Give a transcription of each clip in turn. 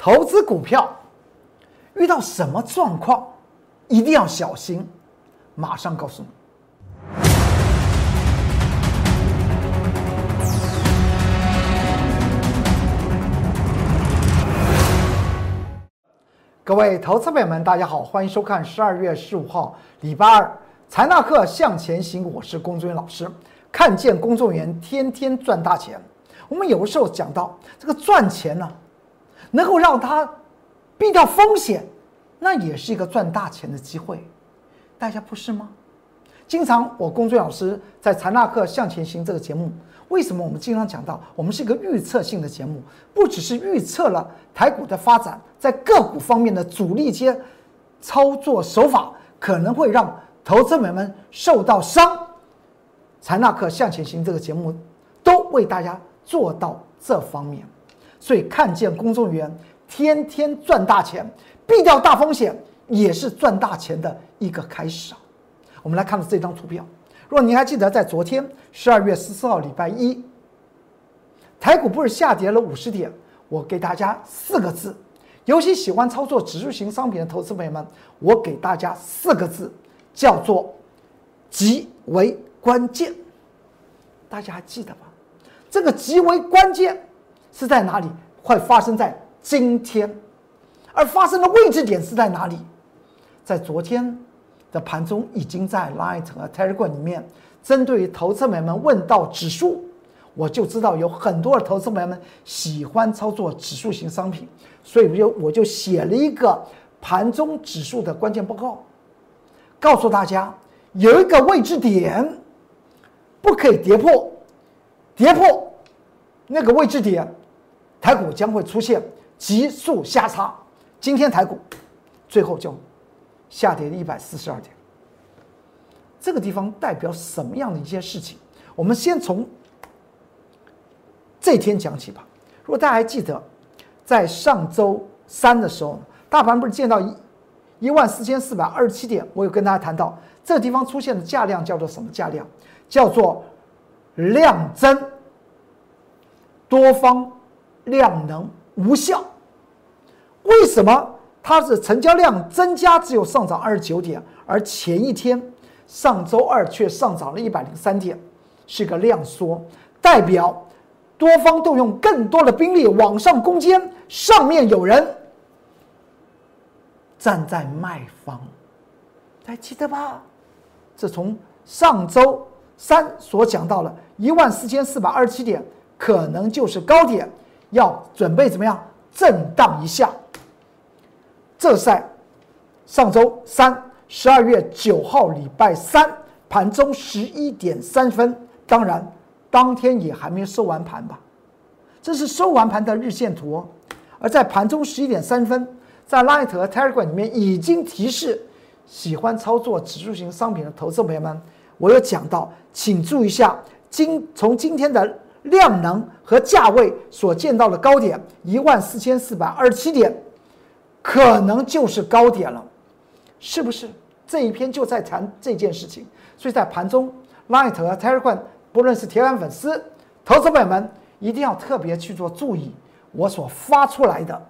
投资股票遇到什么状况一定要小心，马上告诉你。各位投资朋友们，大家好，欢迎收看十二月十五号礼拜二财纳克向前行，我是龚作元老师。看见公众员天天赚大钱，我们有时候讲到这个赚钱呢，能够让他避掉风险，那也是一个赚大钱的机会，大家不是吗？经常我龚作老师在财纳课向前行这个节目，为什么我们经常讲到我们是一个预测性的节目？不只是预测了台股的发展，在个股方面的主力阶操作手法可能会让投资者们受到伤。财纳克向前行这个节目都为大家做到这方面，所以看见公众员天天赚大钱，避掉大风险也是赚大钱的一个开始啊。我们来看这张图表，如果您还记得，在昨天十二月十四号礼拜一，台股不是下跌了五十点，我给大家四个字，尤其喜欢操作指数型商品的投资朋友们，我给大家四个字，叫做极为。关键，大家还记得吗？这个极为关键是在哪里？会发生在今天，而发生的位置点是在哪里？在昨天的盘中，已经在 Light 和 Telegram 里面，针对于投资朋友们问到指数，我就知道有很多的投资朋友们喜欢操作指数型商品，所以我就我就写了一个盘中指数的关键报告，告诉大家有一个位置点。不可以跌破，跌破那个位置点，台股将会出现急速下杀。今天台股最后就下跌了一百四十二点，这个地方代表什么样的一些事情？我们先从这天讲起吧。如果大家还记得，在上周三的时候，大盘不是见到一一万四千四百二十七点，我有跟大家谈到，这个地方出现的价量叫做什么价量？叫做量增，多方量能无效。为什么它是成交量增加只有上涨二十九点，而前一天上周二却上涨了一百零三点，是个量缩，代表多方动用更多的兵力往上攻坚，上面有人站在卖方，还记得吧？这从上周。三所讲到了一万四千四百二十七点，可能就是高点，要准备怎么样震荡一下？这在上周三十二月九号礼拜三盘中十一点三分，当然当天也还没收完盘吧？这是收完盘的日线图哦。而在盘中十一点三分，在 Light 和 Telegram 里面已经提示喜欢操作指数型商品的投资朋友们。我有讲到，请注意一下，今从今天的量能和价位所见到的高点一万四千四百二十七点，可能就是高点了，是不是？这一篇就在谈这件事情，所以在盘中，Light 和 Telegram，不论是铁杆粉丝、投资朋友们，一定要特别去做注意，我所发出来的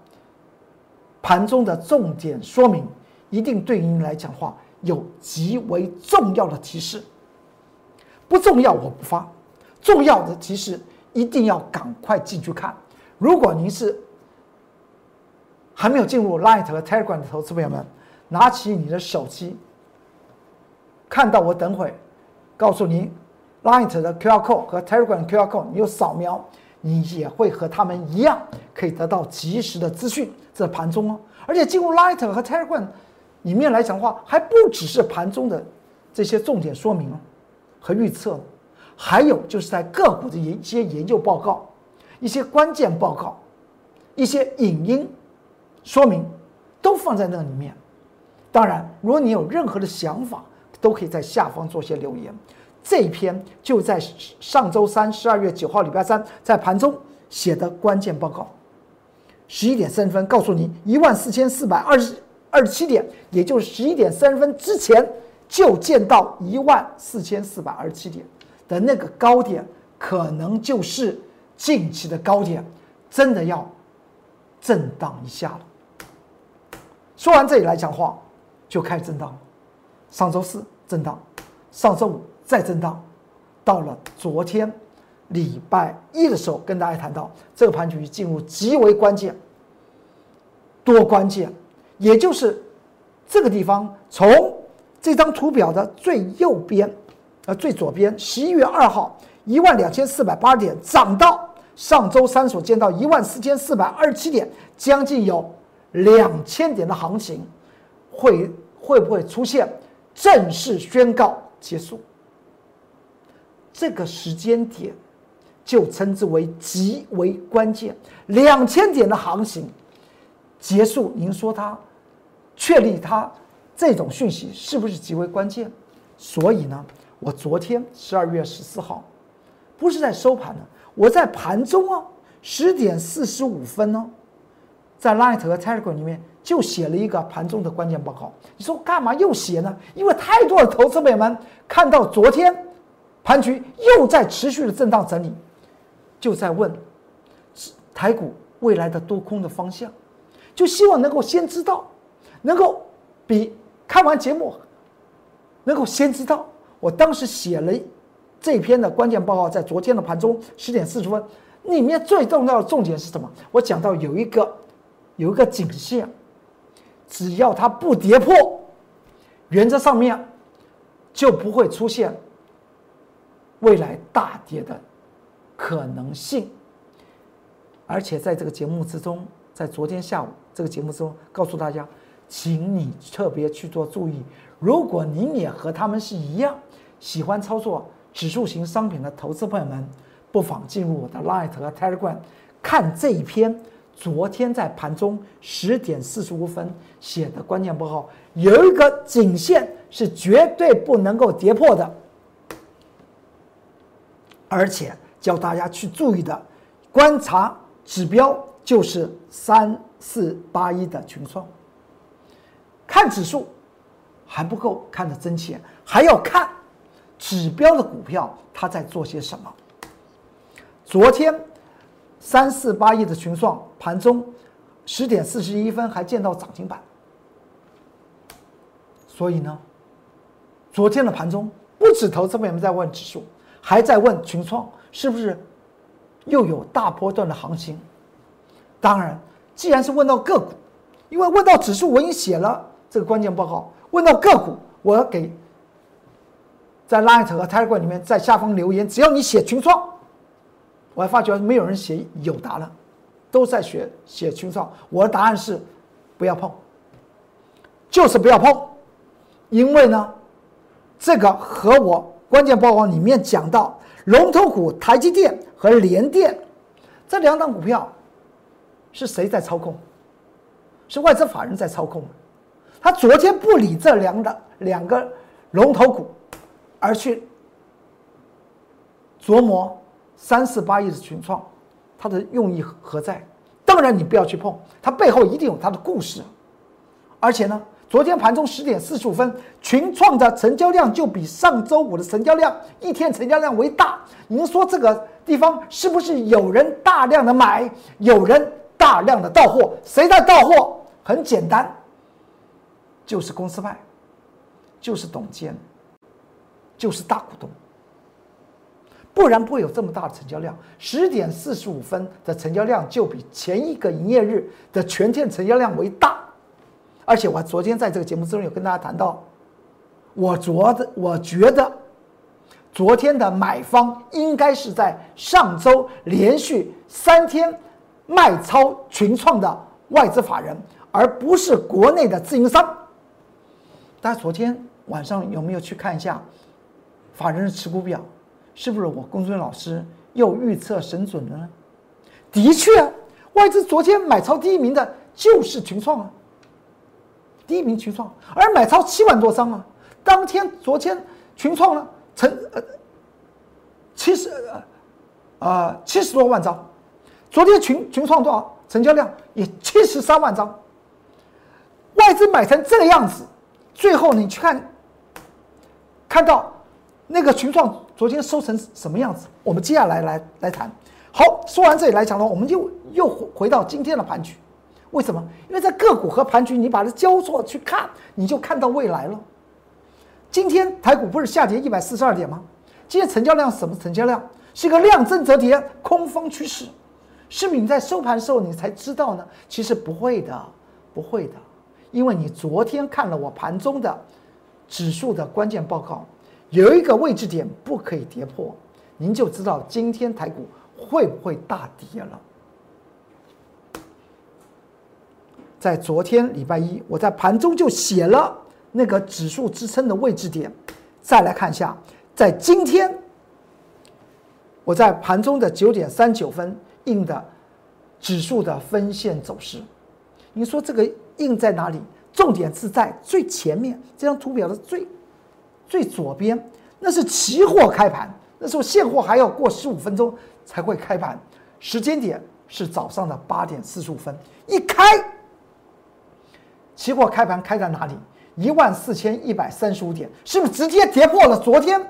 盘中的重点说明，一定对您来讲话有极为重要的提示。不重要，我不发；重要的提示一定要赶快进去看。如果您是还没有进入 Light 和 Telegram 的投资朋友们，拿起你的手机，看到我等会告诉您 Light 的 QR code 和 Telegram QR code，你有扫描，你也会和他们一样可以得到及时的资讯。这盘中哦，而且进入 Light 和 Telegram 里面来讲的话，还不只是盘中的这些重点说明。和预测，还有就是在个股的一些研究报告、一些关键报告、一些影音说明，都放在那里面。当然，如果你有任何的想法，都可以在下方做些留言。这一篇就在上周三，十二月九号，礼拜三，在盘中写的关键报告，十一点三十分告诉你一万四千四百二十二十七点，也就是十一点三十分之前。就见到一万四千四百二十七点的那个高点，可能就是近期的高点，真的要震荡一下了。说完这里来讲话，就开始震荡。上周四震荡，上周五再震荡，到了昨天礼拜一的时候，跟大家谈到这个盘局进入极为关键、多关键，也就是这个地方从这张图表的最右边，呃最左边，十一月二号一万两千四百八十点涨到上周三所见到一万四千四百二十七点，将近有。两千点的行情会会不会出现正式宣告结束？这个时间点就称之为极为关键。两千点的行情结束，您说它确立它这种讯息是不是极为关键？所以呢，我昨天十二月十四号不是在收盘呢，我在盘中啊，十点四十五分呢。在 Light 和 Telegram 里面就写了一个盘中的关键报告。你说干嘛又写呢？因为太多的投资朋友们看到昨天盘局又在持续的震荡整理，就在问台股未来的多空的方向，就希望能够先知道，能够比看完节目能够先知道。我当时写了这篇的关键报告，在昨天的盘中十点四十分，里面最重要的重点是什么？我讲到有一个。有一个颈线，只要它不跌破，原则上面就不会出现未来大跌的可能性。而且在这个节目之中，在昨天下午这个节目之中，告诉大家，请你特别去做注意。如果您也和他们是一样喜欢操作指数型商品的投资朋友们，不妨进入我的 Light 和 Telegram 看这一篇。昨天在盘中十点四十五分写的关键报告，有一个颈线是绝对不能够跌破的，而且教大家去注意的观察指标就是三四八一的群创。看指数还不够看得真切，还要看指标的股票它在做些什么。昨天。三四八亿的群创盘中十点四十一分还见到涨停板，所以呢，昨天的盘中不止投资朋友们在问指数，还在问群创是不是又有大波段的行情。当然，既然是问到个股，因为问到指数我已经写了这个关键报告，问到个股，我要给在 Light 和 Telegram 里面在下方留言，只要你写群创。我还发觉没有人写有答了，都在学写群创。我的答案是不要碰，就是不要碰，因为呢，这个和我关键报告里面讲到龙头股台积电和联电这两档股票是谁在操控？是外资法人在操控。他昨天不理这两的两个龙头股，而去琢磨。三四八亿的群创，它的用意何在？当然你不要去碰，它背后一定有它的故事。而且呢，昨天盘中十点四十五分，群创的成交量就比上周五的成交量一天成交量为大。您说这个地方是不是有人大量的买，有人大量的到货？谁在到货？很简单，就是公司派，就是董监，就是大股东。不然不会有这么大的成交量，十点四十五分的成交量就比前一个营业日的全天成交量为大，而且我昨天在这个节目之中有跟大家谈到，我昨的我觉得，昨天的买方应该是在上周连续三天卖超群创的外资法人，而不是国内的自营商。大家昨天晚上有没有去看一下法人持股表？是不是我公孙老师又预测神准了呢？的确，外资昨天买超第一名的就是群创啊，第一名群创，而买超七万多张啊。当天昨天群创呢，成呃七十呃啊七十多万张，昨天群群创多少成交量也七十三万张，外资买成这个样子，最后你去看，看到那个群创。昨天收成什么样子？我们接下来来来谈。好，说完这里来讲的话，我们就又回到今天的盘局。为什么？因为在个股和盘局，你把它交错去看，你就看到未来了。今天台股不是下跌一百四十二点吗？今天成交量什么成交量？是一个量增则跌，空方趋势。是不是你在收盘时候你才知道呢？其实不会的，不会的，因为你昨天看了我盘中的指数的关键报告，有一个位置点不可以跌破，您就知道今天台股会不会大跌了。在昨天礼拜一，我在盘中就写了那个指数支撑的位置点。再来看一下，在今天，我在盘中的九点三九分印的指数的分线走势。你说这个印在哪里？重点是在最前面这张图表的最最左边，那是期货开盘，那时候现货还要过十五分钟才会开盘，时间点是早上的八点四十五分，一开。期货开盘开在哪里？一万四千一百三十五点，是不是直接跌破了昨天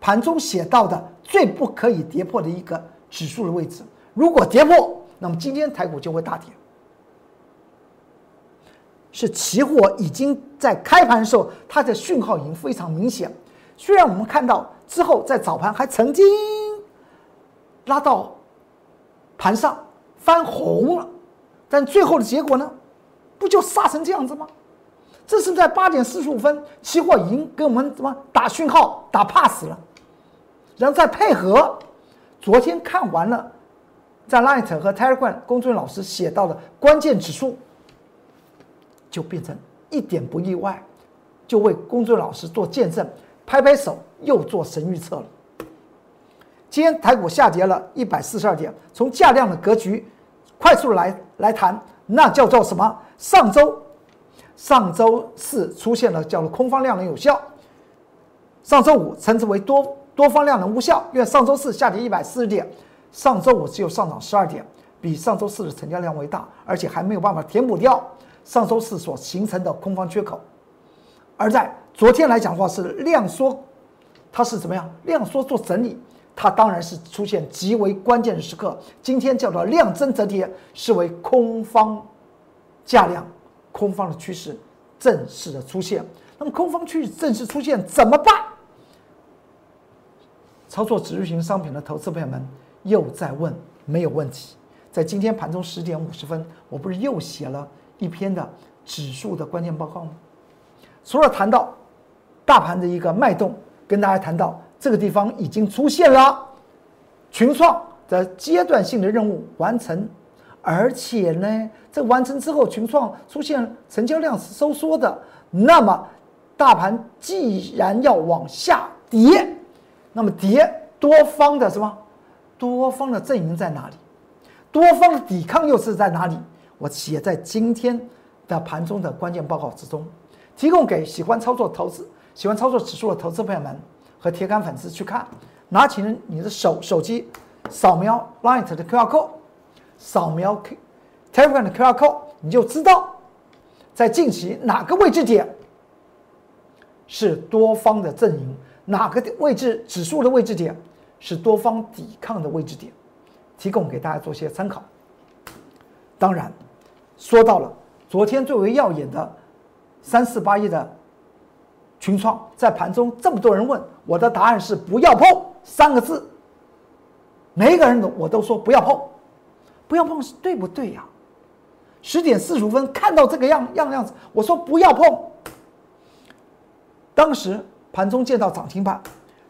盘中写到的最不可以跌破的一个指数的位置？如果跌破，那么今天台股就会大跌。是期货已经在开盘的时候，它的讯号已经非常明显。虽然我们看到之后在早盘还曾经拉到盘上翻红了，但最后的结果呢？不就杀成这样子吗？这是在八点四十五分，期货已经给我们怎么打讯号、打 pass 了，然后再配合昨天看完了，在 Light 和 Telegram 公众老师写到的关键指数，就变成一点不意外，就为公众老师做见证，拍拍手，又做神预测了。今天台股下跌了一百四十二点，从价量的格局快速来来谈，那叫做什么？上周，上周四出现了叫做空方量能有效，上周五称之为多多方量能无效，因为上周四下跌一百四十点，上周五只有上涨十二点，比上周四的成交量为大，而且还没有办法填补掉上周四所形成的空方缺口。而在昨天来讲的话是量缩，它是怎么样？量缩做整理，它当然是出现极为关键的时刻。今天叫做量增则跌，视为空方。价量空方的趋势正式的出现，那么空方趋势正式出现怎么办？操作指数型商品的投资朋友们又在问，没有问题。在今天盘中十点五十分，我不是又写了一篇的指数的关键报告吗？除了谈到大盘的一个脉动，跟大家谈到这个地方已经出现了群创的阶段性的任务完成。而且呢，这完成之后，群创出现成交量是收缩的，那么大盘既然要往下跌，那么跌多方的什么？多方的阵营在哪里？多方的抵抗又是在哪里？我写在今天的盘中的关键报告之中，提供给喜欢操作投资、喜欢操作指数的投资朋友们和铁杆粉丝去看。拿起你的手手机，扫描 Light 的 QR code。扫描 Telegram 的 QR code，你就知道在近期哪个位置点是多方的阵营，哪个位置指数的位置点是多方抵抗的位置点，提供给大家做些参考。当然，说到了昨天最为耀眼的三四八亿的群创，在盘中这么多人问，我的答案是不要碰三个字，每一个人都我都说不要碰。不要碰是对不对呀？十点四十五分看到这个样样样子，我说不要碰。当时盘中见到涨停板，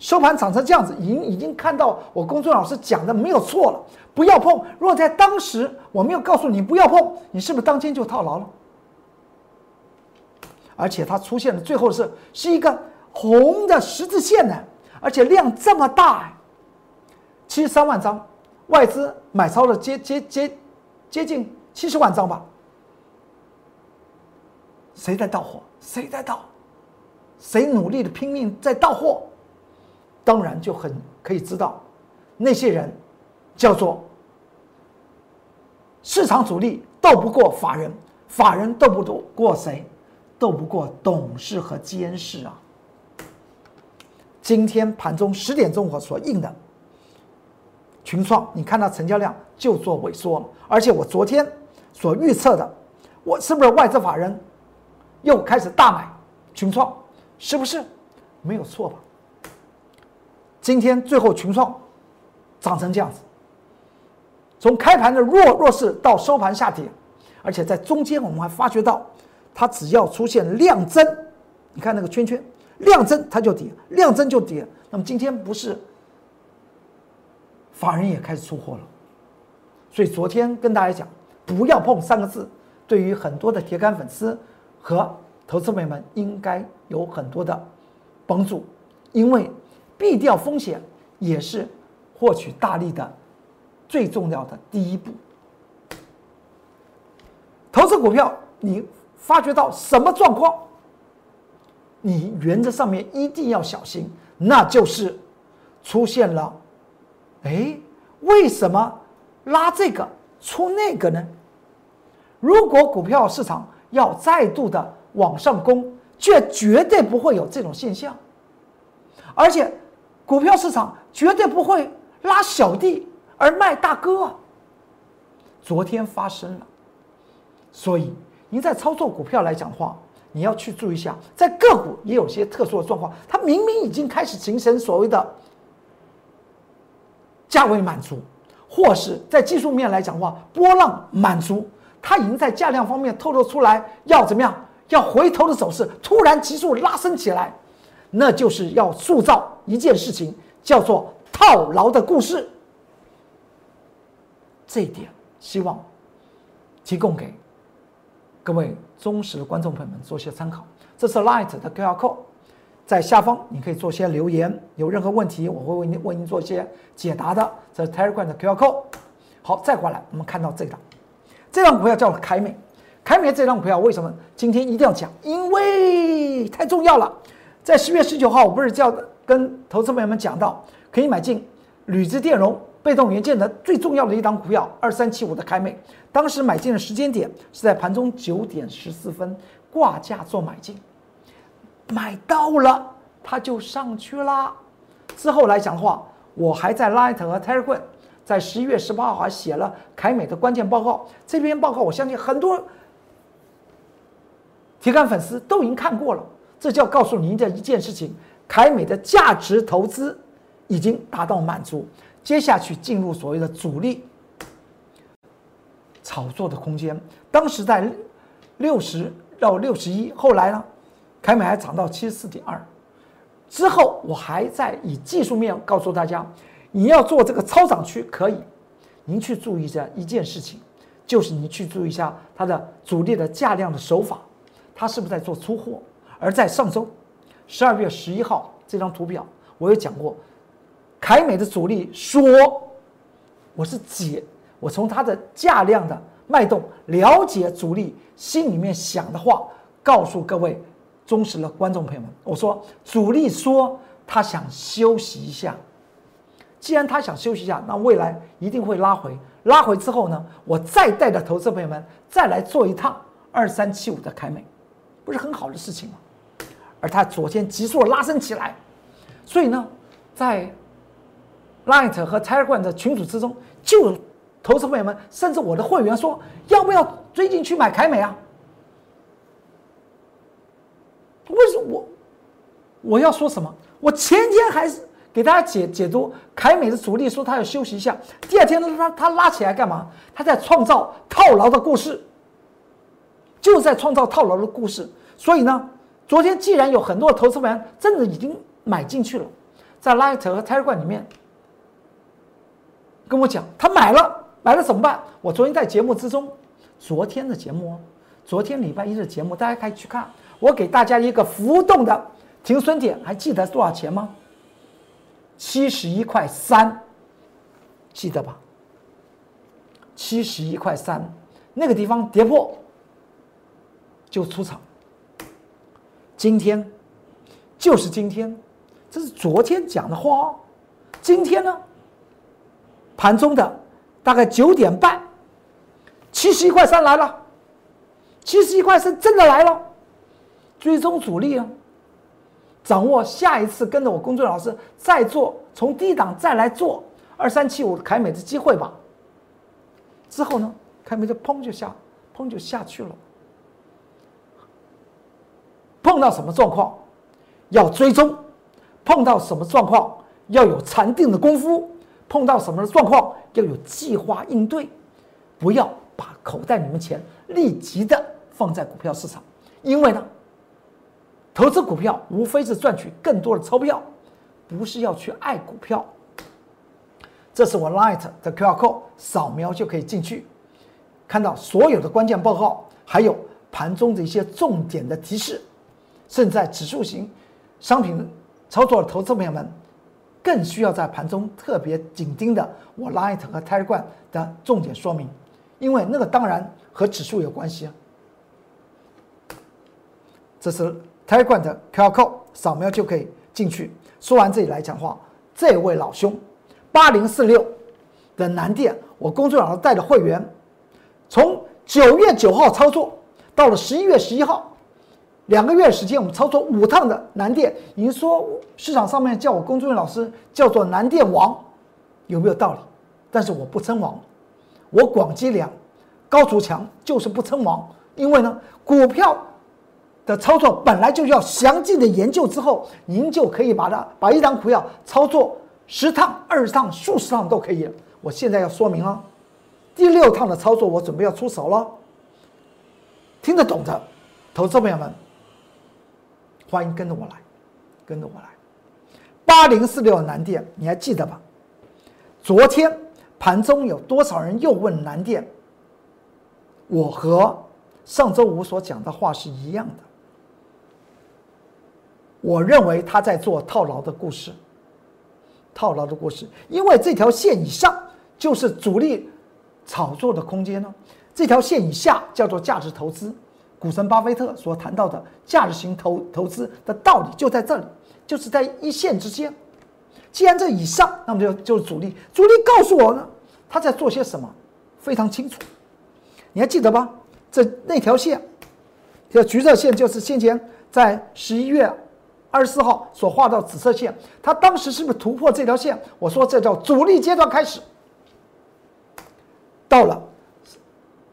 收盘涨成这样子，已经已经看到我公孙老师讲的没有错了，不要碰。如果在当时我没有告诉你不要碰，你是不是当天就套牢了？而且它出现的最后是是一个红的十字线呢，而且量这么大，七十三万张。外资买超了接接接接近七十万张吧？谁在到货？谁在到？谁努力的拼命在到货？当然就很可以知道，那些人叫做市场主力斗不过法人，法人斗不过谁？斗不过董事和监事啊！今天盘中十点钟我所印的。群创，你看到成交量就做萎缩了，而且我昨天所预测的我是不是外资法人又开始大买群创？是不是？没有错吧？今天最后群创涨成这样子，从开盘的弱弱势到收盘下跌，而且在中间我们还发觉到，它只要出现量增，你看那个圈圈，量增它就跌，量增就跌。那么今天不是法人也开始出货了，所以昨天跟大家讲，不要碰三个字，对于很多的铁杆粉丝和投资朋友们应该有很多的帮助，因为。避掉风险也是获取大利的最重要的第一步。投资股票，你发觉到什么状况，你原则上面一定要小心，那就是出现了，哎，为什么拉这个出那个呢？如果股票市场要再度的往上攻，却绝对不会有这种现象，而且。股票市场绝对不会拉小弟而卖大哥啊！昨天发生了，所以您在操作股票来讲的话，你要去注意一下，在个股也有些特殊的状况，它明明已经开始形成所谓的价位满足，或是在技术面来讲的话，波浪满足，它已经在价量方面透露出来要怎么样，要回头的走势，突然急速拉升起来。那就是要塑造一件事情，叫做套牢的故事。这一点希望提供给各位忠实的观众朋友们做些参考。这是 Light 的 QR Code，在下方你可以做些留言，有任何问题我会为您为您做一些解答的。这是 Telegram 的 QR Code。好，再过来我们看到这张，这张股票叫凯美，凯美这张股票为什么今天一定要讲？因为太重要了。在十月十九号，我不是叫跟投资朋友们讲到，可以买进铝制电容被动元件的最重要的一档股票二三七五的凯美。当时买进的时间点是在盘中九点十四分挂价做买进，买到了它就上去啦。之后来讲的话，我还在 Light 和 Telegram 在十一月十八号还写了凯美的关键报告。这篇报告我相信很多铁杆粉丝都已经看过了。这就要告诉您的一件事情：凯美的价值投资已经达到满足，接下去进入所谓的主力炒作的空间。当时在六十到六十一，后来呢，凯美还涨到七十四点二。之后我还在以技术面告诉大家，你要做这个超涨区可以，您去注意一下一件事情，就是你去注意一下它的主力的价量的手法，它是不是在做出货。而在上周，十二月十一号这张图表，我有讲过，凯美的主力说，我是解，我从它的价量的脉动了解主力心里面想的话，告诉各位忠实的观众朋友们，我说主力说他想休息一下，既然他想休息一下，那未来一定会拉回，拉回之后呢，我再带着投资朋友们再来做一趟二三七五的凯美，不是很好的事情吗？而它昨天急速的拉升起来，所以呢，在 Light 和 Tiger 的群组之中，就投资朋友们，甚至我的会员说，要不要追进去买凯美啊？为什么我我要说什么？我前天还是给大家解解读凯美的主力说他要休息一下，第二天呢，他他拉起来干嘛？他在创造套牢的故事，就在创造套牢的故事，所以呢。昨天既然有很多投资人真的已经买进去了，在 Light 和 Telegram 里面跟我讲，他买了，买了怎么办？我昨天在节目之中，昨天的节目，昨天礼拜一的节目，大家可以去看。我给大家一个浮动的停损点，还记得多少钱吗？七十一块三，记得吧？七十一块三，那个地方跌破就出场。今天，就是今天，这是昨天讲的话。今天呢，盘中的大概九点半，七十一块三来了，七十一块三真的来了，追踪主力啊，掌握下一次跟着我工作老师再做从低档再来做二三七五凯美的机会吧。之后呢，凯美就砰就下，砰就下去了。碰到什么状况要追踪，碰到什么状况要有禅定的功夫，碰到什么状况要有计划应对，不要把口袋里面钱立即的放在股票市场，因为呢，投资股票无非是赚取更多的钞票，不是要去爱股票。这是我 Light 的 QR code，扫描就可以进去，看到所有的关键报告，还有盘中的一些重点的提示。正在指数型商品操作的投资朋友们，更需要在盘中特别紧盯的我 Light 和 Telegram 的重点说明，因为那个当然和指数有关系啊。这是 Telegram 的 QR code，扫描就可以进去。说完这里来讲话，这位老兄。八零四六的南电，我工作老师带的会员，从九月九号操作到了十一月十一号，两个月时间，我们操作五趟的南电。您说市场上面叫我工作人员老师叫做南电王，有没有道理？但是我不称王，我广积粮，高筑墙，就是不称王。因为呢，股票的操作本来就要详尽的研究之后，您就可以把它把一张股票操作。十趟、二十趟、数十趟都可以。我现在要说明了，第六趟的操作我准备要出手了。听得懂的投资朋友们，欢迎跟着我来，跟着我来。八零四六南电，你还记得吧？昨天盘中有多少人又问南电？我和上周五所讲的话是一样的。我认为他在做套牢的故事。套牢的故事，因为这条线以上就是主力炒作的空间呢。这条线以下叫做价值投资，股神巴菲特所谈到的价值型投投资的道理就在这里，就是在一线之间。既然这以上，那么就就是主力。主力告诉我呢，他在做些什么，非常清楚。你还记得吧？这那条线，这橘色线就是先前在十一月。二十四号所画到紫色线，它当时是不是突破这条线？我说这叫主力阶段开始。到了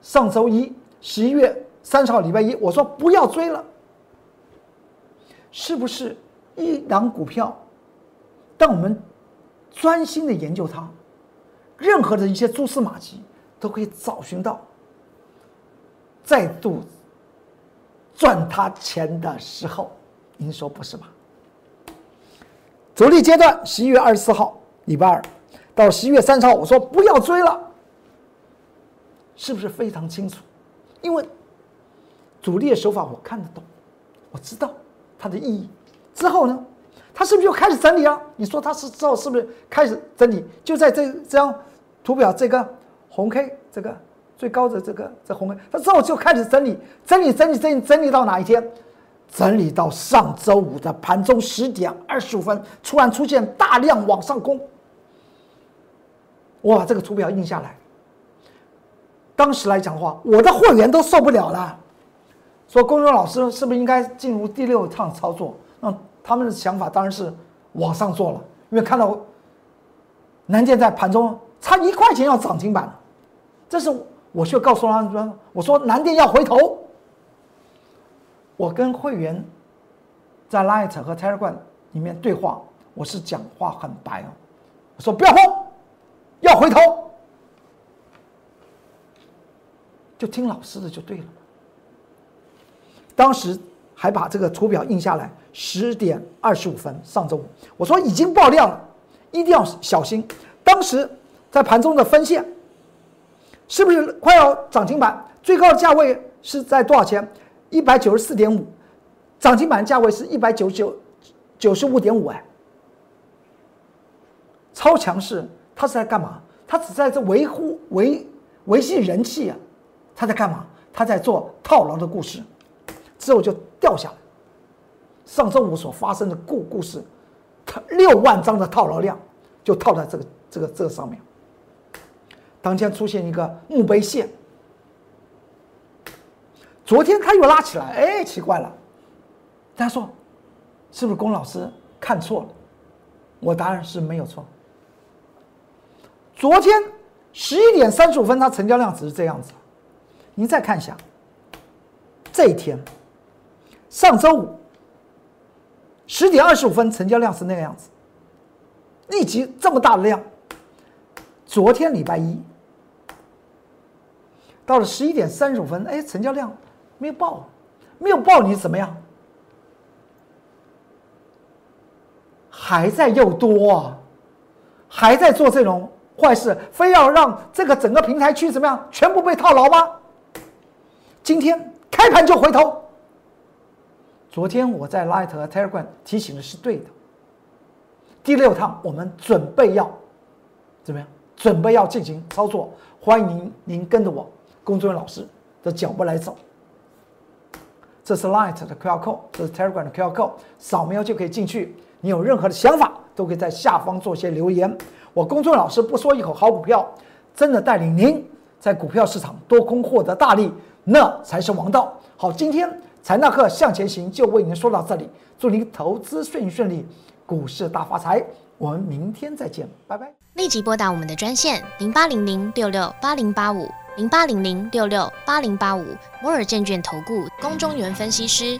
上周一，十一月三十号礼拜一，我说不要追了。是不是一档股票？当我们专心的研究它，任何的一些蛛丝马迹都可以找寻到，再度赚他钱的时候。您说不是吧？主力阶段，十一月二十四号，礼拜二，到十一月三十号，我说不要追了，是不是非常清楚？因为主力的手法我看得懂，我知道它的意义。之后呢，它是不是就开始整理了？你说它是之后是不是开始整理？就在这这张图表这个红 K 这个最高的这个这红 K，它之后就开始整理，整理整理整理整理到哪一天？整理到上周五的盘中十点二十五分，突然出现大量往上攻，我把这个图表印下来。当时来讲的话，我的会员都受不了了，说公众老师是不是应该进入第六趟操作？那他们的想法当然是往上做了，因为看到南电在盘中差一块钱要涨停板，这是我却告诉他们说：“我说南电要回头。”我跟会员在 Light 和 Telegram 里面对话，我是讲话很白哦。我说不要慌，要回头，就听老师的就对了。当时还把这个图表印下来，十点二十五分，上周五，我说已经爆量了，一定要小心。当时在盘中的分线，是不是快要涨停板？最高的价位是在多少钱？一百九十四点五，涨停板价位是一百九十九九十五点五哎，超强势，他是在干嘛？他只在这维护维维系人气啊，他在干嘛？他在做套牢的故事，之后就掉下来。上周五所发生的故故事，它六万张的套牢量就套在这个这个这个上面。当天出现一个墓碑线。昨天他又拉起来，哎，奇怪了。大家说，是不是龚老师看错了？我答案是没有错。昨天十一点三十五分，它成交量只是这样子。您再看一下，这一天上周五十点二十五分成交量是那个样子，立即这么大的量。昨天礼拜一到了十一点三十五分，哎，成交量没有爆，没有爆，你怎么样？还在又多，还在做这种坏事，非要让这个整个平台区怎么样，全部被套牢吗？今天开盘就回头。昨天我在 Light 和 Telegram 提醒的是对的。第六趟我们准备要怎么样？准备要进行操作，欢迎您跟着我工作人员老师的脚步来走。这是 Light 的 QR code，这是 Telegram 的 QR code，扫描就可以进去。你有任何的想法，都可以在下方做些留言。我工作人员老师不说一口好股票，真的带领您在股票市场多空获得大利，那才是王道。好，今天。财纳克向前行就为您说到这里，祝您投资顺顺利，股市大发财。我们明天再见，拜拜。立即拨打我们的专线零八零零六六八零八五零八零零六六八零八五摩尔证券投顾龚中原分析师。